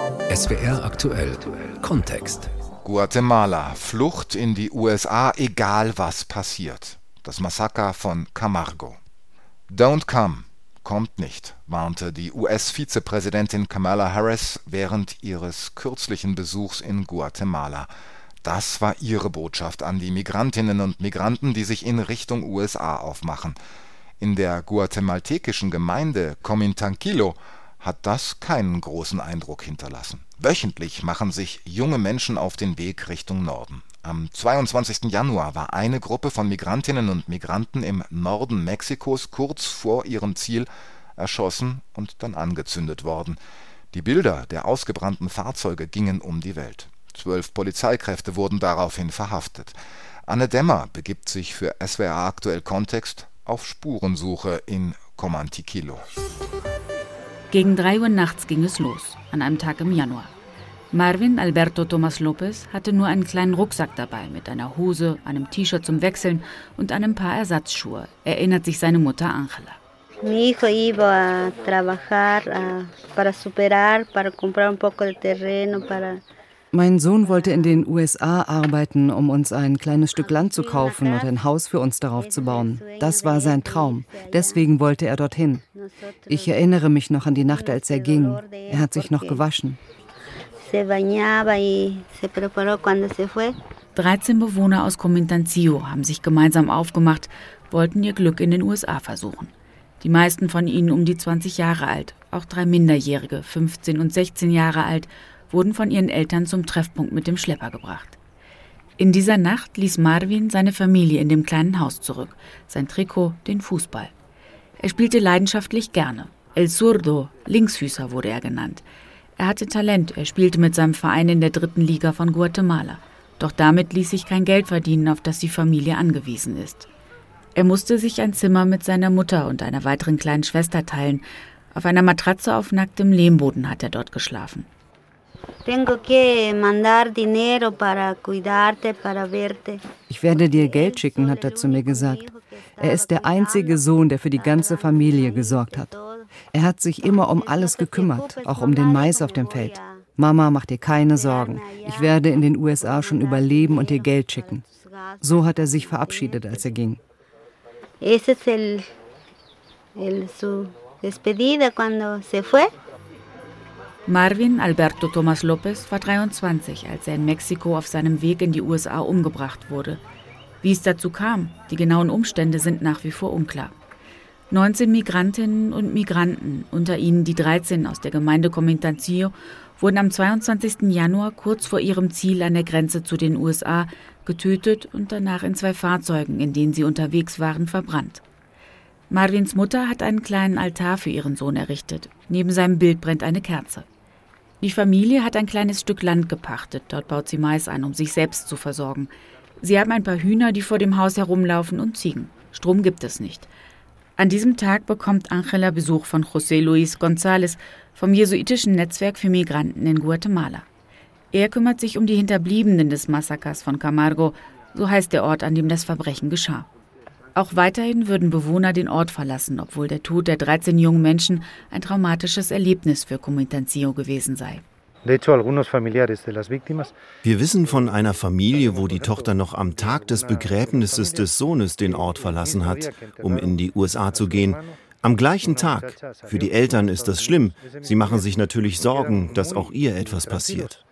SWR aktuell Kontext. Guatemala, Flucht in die USA, egal was passiert. Das Massaker von Camargo. Don't come, kommt nicht, warnte die US-Vizepräsidentin Kamala Harris während ihres kürzlichen Besuchs in Guatemala. Das war ihre Botschaft an die Migrantinnen und Migranten, die sich in Richtung USA aufmachen. In der guatemaltekischen Gemeinde Comintanquilo hat das keinen großen Eindruck hinterlassen. Wöchentlich machen sich junge Menschen auf den Weg Richtung Norden. Am 22. Januar war eine Gruppe von Migrantinnen und Migranten im Norden Mexikos kurz vor ihrem Ziel erschossen und dann angezündet worden. Die Bilder der ausgebrannten Fahrzeuge gingen um die Welt. Zwölf Polizeikräfte wurden daraufhin verhaftet. Anne Dämmer begibt sich für SWR aktuell Kontext auf Spurensuche in Comantiquilo. Gegen drei Uhr nachts ging es los, an einem Tag im Januar. Marvin Alberto Thomas Lopez hatte nur einen kleinen Rucksack dabei mit einer Hose, einem T-Shirt zum Wechseln und einem paar Ersatzschuhe, erinnert sich seine Mutter Angela. Mi hijo iba a trabajar para superar, para comprar un poco de terreno, mein Sohn wollte in den USA arbeiten, um uns ein kleines Stück Land zu kaufen und ein Haus für uns darauf zu bauen. Das war sein Traum. Deswegen wollte er dorthin. Ich erinnere mich noch an die Nacht, als er ging. Er hat sich noch gewaschen. 13 Bewohner aus Comintanzio haben sich gemeinsam aufgemacht, wollten ihr Glück in den USA versuchen. Die meisten von ihnen um die 20 Jahre alt, auch drei Minderjährige, 15 und 16 Jahre alt, wurden von ihren Eltern zum Treffpunkt mit dem Schlepper gebracht. In dieser Nacht ließ Marvin seine Familie in dem kleinen Haus zurück, sein Trikot, den Fußball. Er spielte leidenschaftlich gerne. El Zurdo, Linksfüßer wurde er genannt. Er hatte Talent, er spielte mit seinem Verein in der dritten Liga von Guatemala. Doch damit ließ sich kein Geld verdienen, auf das die Familie angewiesen ist. Er musste sich ein Zimmer mit seiner Mutter und einer weiteren kleinen Schwester teilen. Auf einer Matratze auf nacktem Lehmboden hat er dort geschlafen. Ich werde dir Geld schicken, hat er zu mir gesagt. Er ist der einzige Sohn, der für die ganze Familie gesorgt hat. Er hat sich immer um alles gekümmert, auch um den Mais auf dem Feld. Mama, mach dir keine Sorgen. Ich werde in den USA schon überleben und dir Geld schicken. So hat er sich verabschiedet, als er ging. Ese es el, el, su despedida cuando se fue. Marvin Alberto Thomas Lopez war 23, als er in Mexiko auf seinem Weg in die USA umgebracht wurde. Wie es dazu kam, die genauen Umstände sind nach wie vor unklar. 19 Migrantinnen und Migranten, unter ihnen die 13 aus der Gemeinde Comintancio, wurden am 22. Januar kurz vor ihrem Ziel an der Grenze zu den USA getötet und danach in zwei Fahrzeugen, in denen sie unterwegs waren, verbrannt. Marvins Mutter hat einen kleinen Altar für ihren Sohn errichtet. Neben seinem Bild brennt eine Kerze. Die Familie hat ein kleines Stück Land gepachtet. Dort baut sie Mais an, um sich selbst zu versorgen. Sie haben ein paar Hühner, die vor dem Haus herumlaufen, und Ziegen. Strom gibt es nicht. An diesem Tag bekommt Angela Besuch von José Luis González vom jesuitischen Netzwerk für Migranten in Guatemala. Er kümmert sich um die Hinterbliebenen des Massakers von Camargo, so heißt der Ort, an dem das Verbrechen geschah. Auch weiterhin würden Bewohner den Ort verlassen, obwohl der Tod der 13 jungen Menschen ein traumatisches Erlebnis für Comintancio gewesen sei. Wir wissen von einer Familie, wo die Tochter noch am Tag des Begräbnisses des Sohnes den Ort verlassen hat, um in die USA zu gehen. Am gleichen Tag. Für die Eltern ist das schlimm. Sie machen sich natürlich Sorgen, dass auch ihr etwas passiert.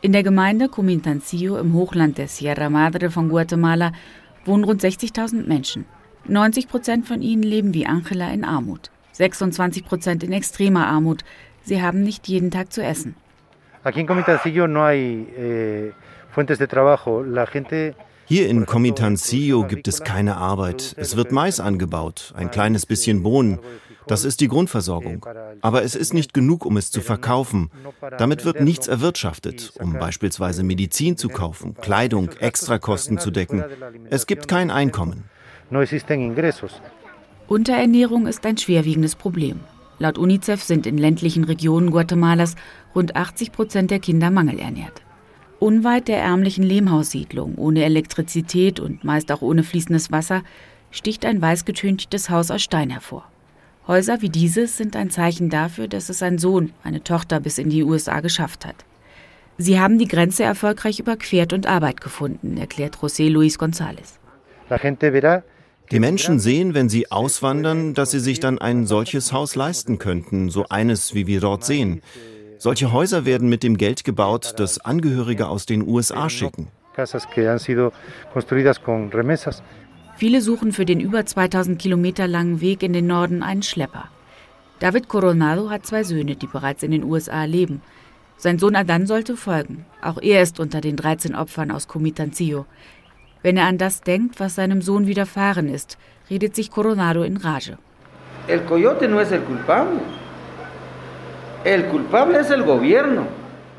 In der Gemeinde Comintancillo im Hochland der Sierra Madre von Guatemala wohnen rund 60.000 Menschen. 90 Prozent von ihnen leben wie Angela in Armut, 26 Prozent in extremer Armut. Sie haben nicht jeden Tag zu essen. Hier in Comintancillo gibt es keine Arbeit. Es wird Mais angebaut, ein kleines bisschen Bohnen. Das ist die Grundversorgung. Aber es ist nicht genug, um es zu verkaufen. Damit wird nichts erwirtschaftet, um beispielsweise Medizin zu kaufen, Kleidung, Extrakosten zu decken. Es gibt kein Einkommen. Unterernährung ist ein schwerwiegendes Problem. Laut UNICEF sind in ländlichen Regionen Guatemalas rund 80 Prozent der Kinder mangelernährt. Unweit der ärmlichen Lehmhaussiedlung, ohne Elektrizität und meist auch ohne fließendes Wasser, sticht ein weiß getünchtes Haus aus Stein hervor. Häuser wie dieses sind ein Zeichen dafür, dass es ein Sohn, eine Tochter bis in die USA geschafft hat. Sie haben die Grenze erfolgreich überquert und Arbeit gefunden, erklärt José Luis González. Die Menschen sehen, wenn sie auswandern, dass sie sich dann ein solches Haus leisten könnten, so eines, wie wir dort sehen. Solche Häuser werden mit dem Geld gebaut, das Angehörige aus den USA schicken. Viele suchen für den über 2000 Kilometer langen Weg in den Norden einen Schlepper. David Coronado hat zwei Söhne, die bereits in den USA leben. Sein Sohn Adan sollte folgen. Auch er ist unter den 13 Opfern aus Comitanzillo. Wenn er an das denkt, was seinem Sohn widerfahren ist, redet sich Coronado in Rage. El coyote no es el culpable. El culpable es el gobierno.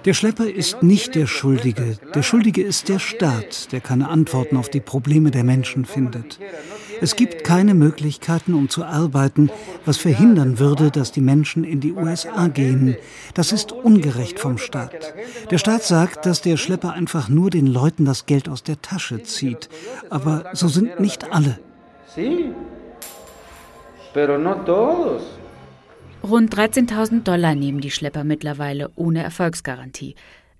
Der Schlepper ist nicht der Schuldige. Der Schuldige ist der Staat, der keine Antworten auf die Probleme der Menschen findet. Es gibt keine Möglichkeiten, um zu arbeiten, was verhindern würde, dass die Menschen in die USA gehen. Das ist ungerecht vom Staat. Der Staat sagt, dass der Schlepper einfach nur den Leuten das Geld aus der Tasche zieht. Aber so sind nicht alle. Sí, pero no todos. Rund 13.000 Dollar nehmen die Schlepper mittlerweile ohne Erfolgsgarantie.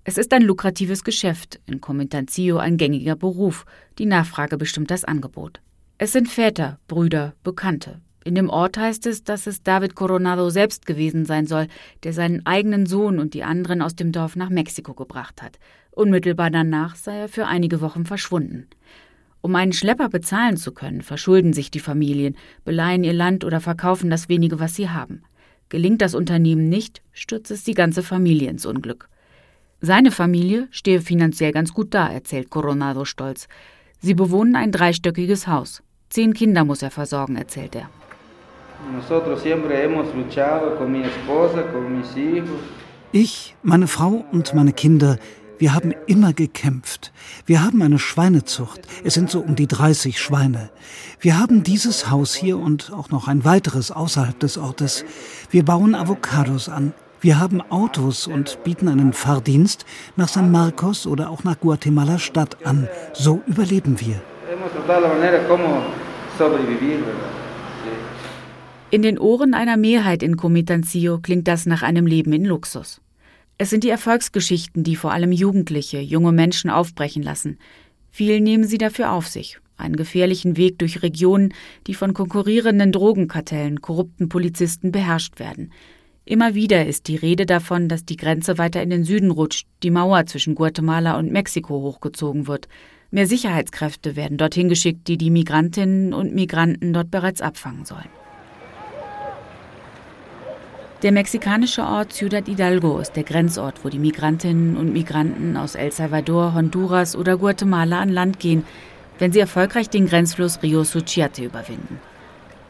Es ist ein lukratives Geschäft, in Comentanzio ein gängiger Beruf. Die Nachfrage bestimmt das Angebot. Es sind Väter, Brüder, Bekannte. In dem Ort heißt es, dass es David Coronado selbst gewesen sein soll, der seinen eigenen Sohn und die anderen aus dem Dorf nach Mexiko gebracht hat. Unmittelbar danach sei er für einige Wochen verschwunden. Um einen Schlepper bezahlen zu können, verschulden sich die Familien, beleihen ihr Land oder verkaufen das wenige, was sie haben. Gelingt das Unternehmen nicht, stürzt es die ganze Familie ins Unglück. Seine Familie stehe finanziell ganz gut da, erzählt Coronado stolz. Sie bewohnen ein dreistöckiges Haus. Zehn Kinder muss er versorgen, erzählt er. Ich, meine Frau und meine Kinder wir haben immer gekämpft. Wir haben eine Schweinezucht. Es sind so um die 30 Schweine. Wir haben dieses Haus hier und auch noch ein weiteres außerhalb des Ortes. Wir bauen Avocados an. Wir haben Autos und bieten einen Fahrdienst nach San Marcos oder auch nach Guatemala Stadt an. So überleben wir. In den Ohren einer Mehrheit in Comitanzio klingt das nach einem Leben in Luxus. Es sind die Erfolgsgeschichten, die vor allem Jugendliche, junge Menschen aufbrechen lassen. Viel nehmen sie dafür auf sich. Einen gefährlichen Weg durch Regionen, die von konkurrierenden Drogenkartellen, korrupten Polizisten beherrscht werden. Immer wieder ist die Rede davon, dass die Grenze weiter in den Süden rutscht, die Mauer zwischen Guatemala und Mexiko hochgezogen wird. Mehr Sicherheitskräfte werden dorthin geschickt, die die Migrantinnen und Migranten dort bereits abfangen sollen. Der mexikanische Ort Ciudad Hidalgo ist der Grenzort, wo die Migrantinnen und Migranten aus El Salvador, Honduras oder Guatemala an Land gehen, wenn sie erfolgreich den Grenzfluss Rio Suchiate überwinden.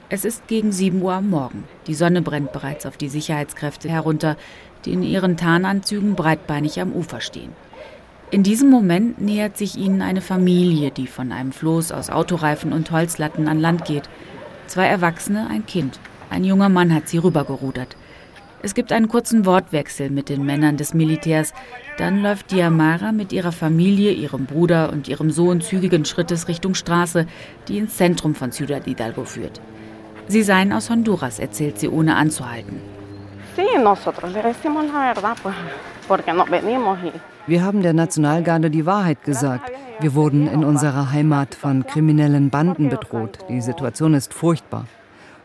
Es ist gegen 7 Uhr am Morgen. Die Sonne brennt bereits auf die Sicherheitskräfte herunter, die in ihren Tarnanzügen breitbeinig am Ufer stehen. In diesem Moment nähert sich ihnen eine Familie, die von einem Floß aus Autoreifen und Holzlatten an Land geht. Zwei Erwachsene, ein Kind. Ein junger Mann hat sie rübergerudert. Es gibt einen kurzen Wortwechsel mit den Männern des Militärs. Dann läuft Diamara mit ihrer Familie, ihrem Bruder und ihrem Sohn zügigen Schrittes Richtung Straße, die ins Zentrum von Ciudad Hidalgo führt. Sie seien aus Honduras, erzählt sie ohne anzuhalten. Wir haben der Nationalgarde die Wahrheit gesagt. Wir wurden in unserer Heimat von kriminellen Banden bedroht. Die Situation ist furchtbar.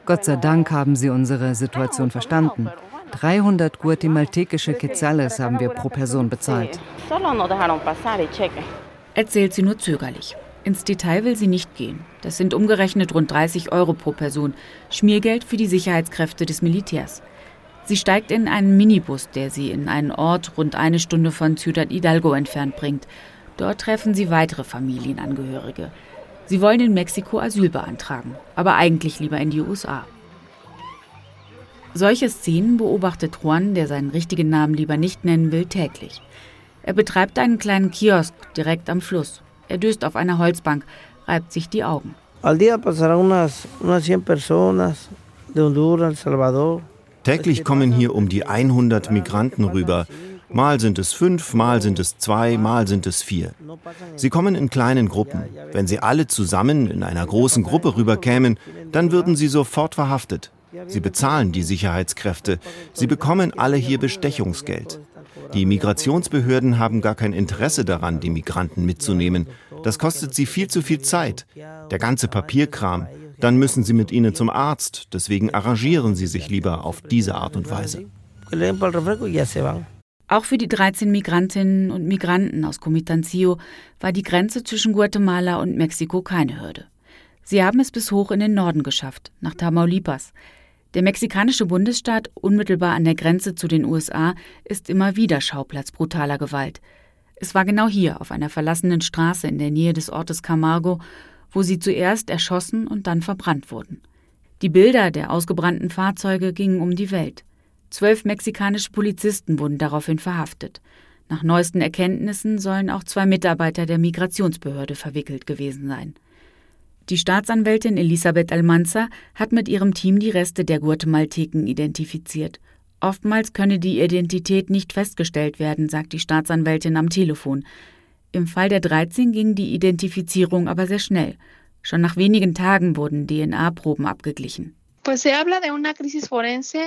Gott sei Dank haben sie unsere Situation verstanden. 300 guatemaltekische Quetzales haben wir pro Person bezahlt. Erzählt sie nur zögerlich. Ins Detail will sie nicht gehen. Das sind umgerechnet rund 30 Euro pro Person. Schmiergeld für die Sicherheitskräfte des Militärs. Sie steigt in einen Minibus, der sie in einen Ort rund eine Stunde von Ciudad Hidalgo entfernt bringt. Dort treffen sie weitere Familienangehörige. Sie wollen in Mexiko Asyl beantragen, aber eigentlich lieber in die USA. Solche Szenen beobachtet Juan, der seinen richtigen Namen lieber nicht nennen will, täglich. Er betreibt einen kleinen Kiosk direkt am Fluss. Er döst auf einer Holzbank, reibt sich die Augen. Täglich kommen hier um die 100 Migranten rüber. Mal sind es fünf, mal sind es zwei, mal sind es vier. Sie kommen in kleinen Gruppen. Wenn sie alle zusammen in einer großen Gruppe rüberkämen, dann würden sie sofort verhaftet. Sie bezahlen die Sicherheitskräfte. Sie bekommen alle hier Bestechungsgeld. Die Migrationsbehörden haben gar kein Interesse daran, die Migranten mitzunehmen. Das kostet sie viel zu viel Zeit. Der ganze Papierkram. Dann müssen sie mit ihnen zum Arzt. Deswegen arrangieren sie sich lieber auf diese Art und Weise. Auch für die 13 Migrantinnen und Migranten aus Comitancio war die Grenze zwischen Guatemala und Mexiko keine Hürde. Sie haben es bis hoch in den Norden geschafft, nach Tamaulipas. Der mexikanische Bundesstaat, unmittelbar an der Grenze zu den USA, ist immer wieder Schauplatz brutaler Gewalt. Es war genau hier, auf einer verlassenen Straße in der Nähe des Ortes Camargo, wo sie zuerst erschossen und dann verbrannt wurden. Die Bilder der ausgebrannten Fahrzeuge gingen um die Welt. Zwölf mexikanische Polizisten wurden daraufhin verhaftet. Nach neuesten Erkenntnissen sollen auch zwei Mitarbeiter der Migrationsbehörde verwickelt gewesen sein. Die Staatsanwältin Elisabeth Almanza hat mit ihrem Team die Reste der Guatemalteken identifiziert. Oftmals könne die Identität nicht festgestellt werden, sagt die Staatsanwältin am Telefon. Im Fall der 13 ging die Identifizierung aber sehr schnell. Schon nach wenigen Tagen wurden DNA-Proben abgeglichen. Pues se habla de una crisis forense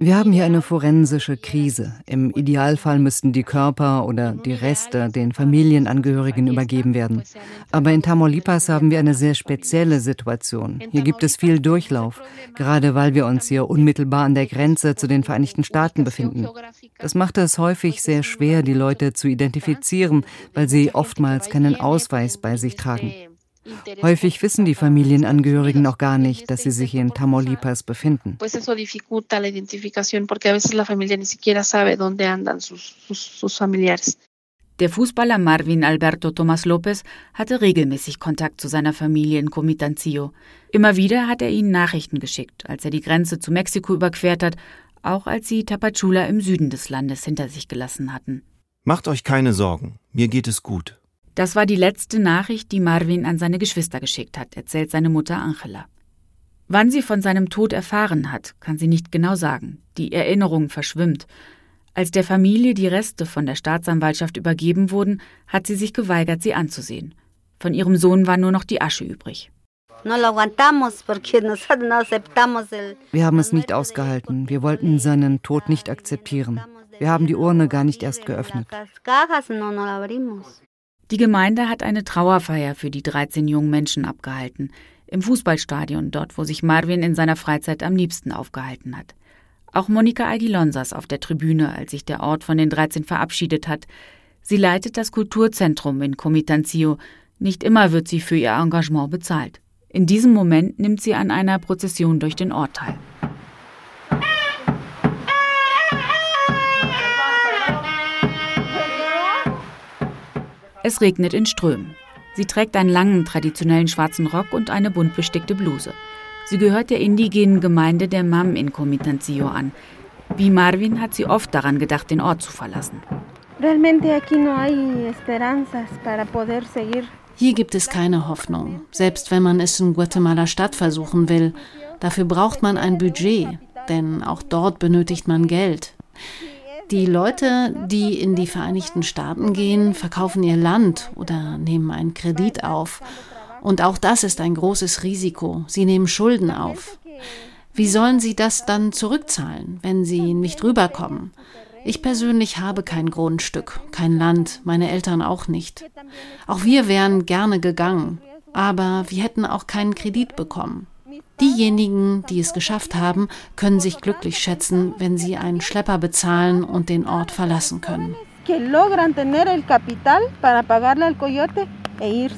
wir haben hier eine forensische Krise. Im Idealfall müssten die Körper oder die Reste den Familienangehörigen übergeben werden. Aber in Tamaulipas haben wir eine sehr spezielle Situation. Hier gibt es viel Durchlauf, gerade weil wir uns hier unmittelbar an der Grenze zu den Vereinigten Staaten befinden. Das macht es häufig sehr schwer, die Leute zu identifizieren, weil sie oftmals keinen Ausweis bei sich tragen. Häufig wissen die Familienangehörigen noch gar nicht, dass sie sich in Tamaulipas befinden. Der Fußballer Marvin Alberto Tomas Lopez hatte regelmäßig Kontakt zu seiner Familie in Comitancio. Immer wieder hat er ihnen Nachrichten geschickt, als er die Grenze zu Mexiko überquert hat, auch als sie Tapachula im Süden des Landes hinter sich gelassen hatten. Macht euch keine Sorgen, mir geht es gut. Das war die letzte Nachricht, die Marvin an seine Geschwister geschickt hat, erzählt seine Mutter Angela. Wann sie von seinem Tod erfahren hat, kann sie nicht genau sagen. Die Erinnerung verschwimmt. Als der Familie die Reste von der Staatsanwaltschaft übergeben wurden, hat sie sich geweigert, sie anzusehen. Von ihrem Sohn war nur noch die Asche übrig. Wir haben es nicht ausgehalten. Wir wollten seinen Tod nicht akzeptieren. Wir haben die Urne gar nicht erst geöffnet. Die Gemeinde hat eine Trauerfeier für die 13 jungen Menschen abgehalten, im Fußballstadion, dort wo sich Marvin in seiner Freizeit am liebsten aufgehalten hat. Auch Monika Aguilon saß auf der Tribüne, als sich der Ort von den 13 verabschiedet hat. Sie leitet das Kulturzentrum in Comitancio. Nicht immer wird sie für ihr Engagement bezahlt. In diesem Moment nimmt sie an einer Prozession durch den Ort teil. Es regnet in Strömen. Sie trägt einen langen, traditionellen schwarzen Rock und eine bunt bestickte Bluse. Sie gehört der indigenen Gemeinde der Mam in Comitancio an. Wie Marvin hat sie oft daran gedacht, den Ort zu verlassen. Hier gibt es keine Hoffnung, selbst wenn man es in Guatemala Stadt versuchen will. Dafür braucht man ein Budget, denn auch dort benötigt man Geld. Die Leute, die in die Vereinigten Staaten gehen, verkaufen ihr Land oder nehmen einen Kredit auf. Und auch das ist ein großes Risiko. Sie nehmen Schulden auf. Wie sollen sie das dann zurückzahlen, wenn sie nicht rüberkommen? Ich persönlich habe kein Grundstück, kein Land, meine Eltern auch nicht. Auch wir wären gerne gegangen, aber wir hätten auch keinen Kredit bekommen. Diejenigen, die es geschafft haben, können sich glücklich schätzen, wenn sie einen Schlepper bezahlen und den Ort verlassen können. E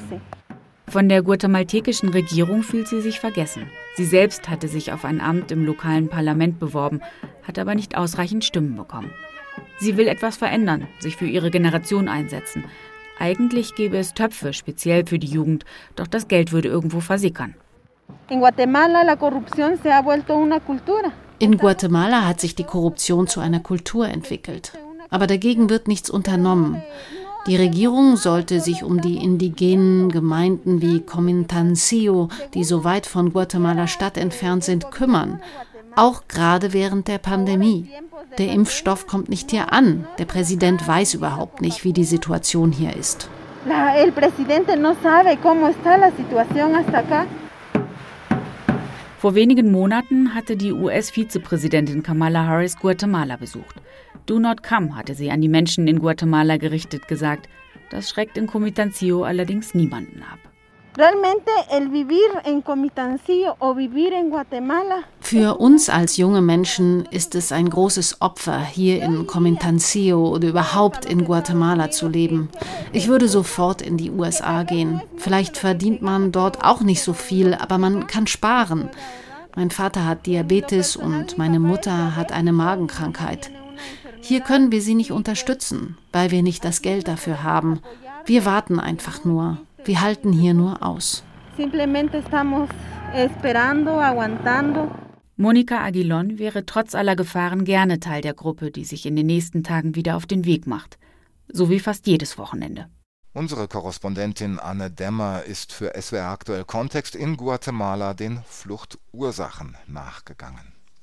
Von der guatemaltekischen Regierung fühlt sie sich vergessen. Sie selbst hatte sich auf ein Amt im lokalen Parlament beworben, hat aber nicht ausreichend Stimmen bekommen. Sie will etwas verändern, sich für ihre Generation einsetzen. Eigentlich gäbe es Töpfe speziell für die Jugend, doch das Geld würde irgendwo versickern. In Guatemala hat sich die Korruption zu einer Kultur entwickelt. Aber dagegen wird nichts unternommen. Die Regierung sollte sich um die indigenen Gemeinden wie Comintancio, die so weit von Guatemala Stadt entfernt sind, kümmern. Auch gerade während der Pandemie. Der Impfstoff kommt nicht hier an. Der Präsident weiß überhaupt nicht, wie die Situation hier ist. el presidente no sabe cómo está la situación hasta acá. Vor wenigen Monaten hatte die US-Vizepräsidentin Kamala Harris Guatemala besucht. Do not come, hatte sie an die Menschen in Guatemala gerichtet gesagt. Das schreckt in Comitancio allerdings niemanden ab. Für uns als junge Menschen ist es ein großes Opfer, hier in Comintancio oder überhaupt in Guatemala zu leben. Ich würde sofort in die USA gehen. Vielleicht verdient man dort auch nicht so viel, aber man kann sparen. Mein Vater hat Diabetes und meine Mutter hat eine Magenkrankheit. Hier können wir sie nicht unterstützen, weil wir nicht das Geld dafür haben. Wir warten einfach nur. Wir halten hier nur aus. Monika Aguilon wäre trotz aller Gefahren gerne Teil der Gruppe, die sich in den nächsten Tagen wieder auf den Weg macht. So wie fast jedes Wochenende. Unsere Korrespondentin Anne Dämmer ist für SWR aktuell Kontext in Guatemala den Fluchtursachen nachgegangen.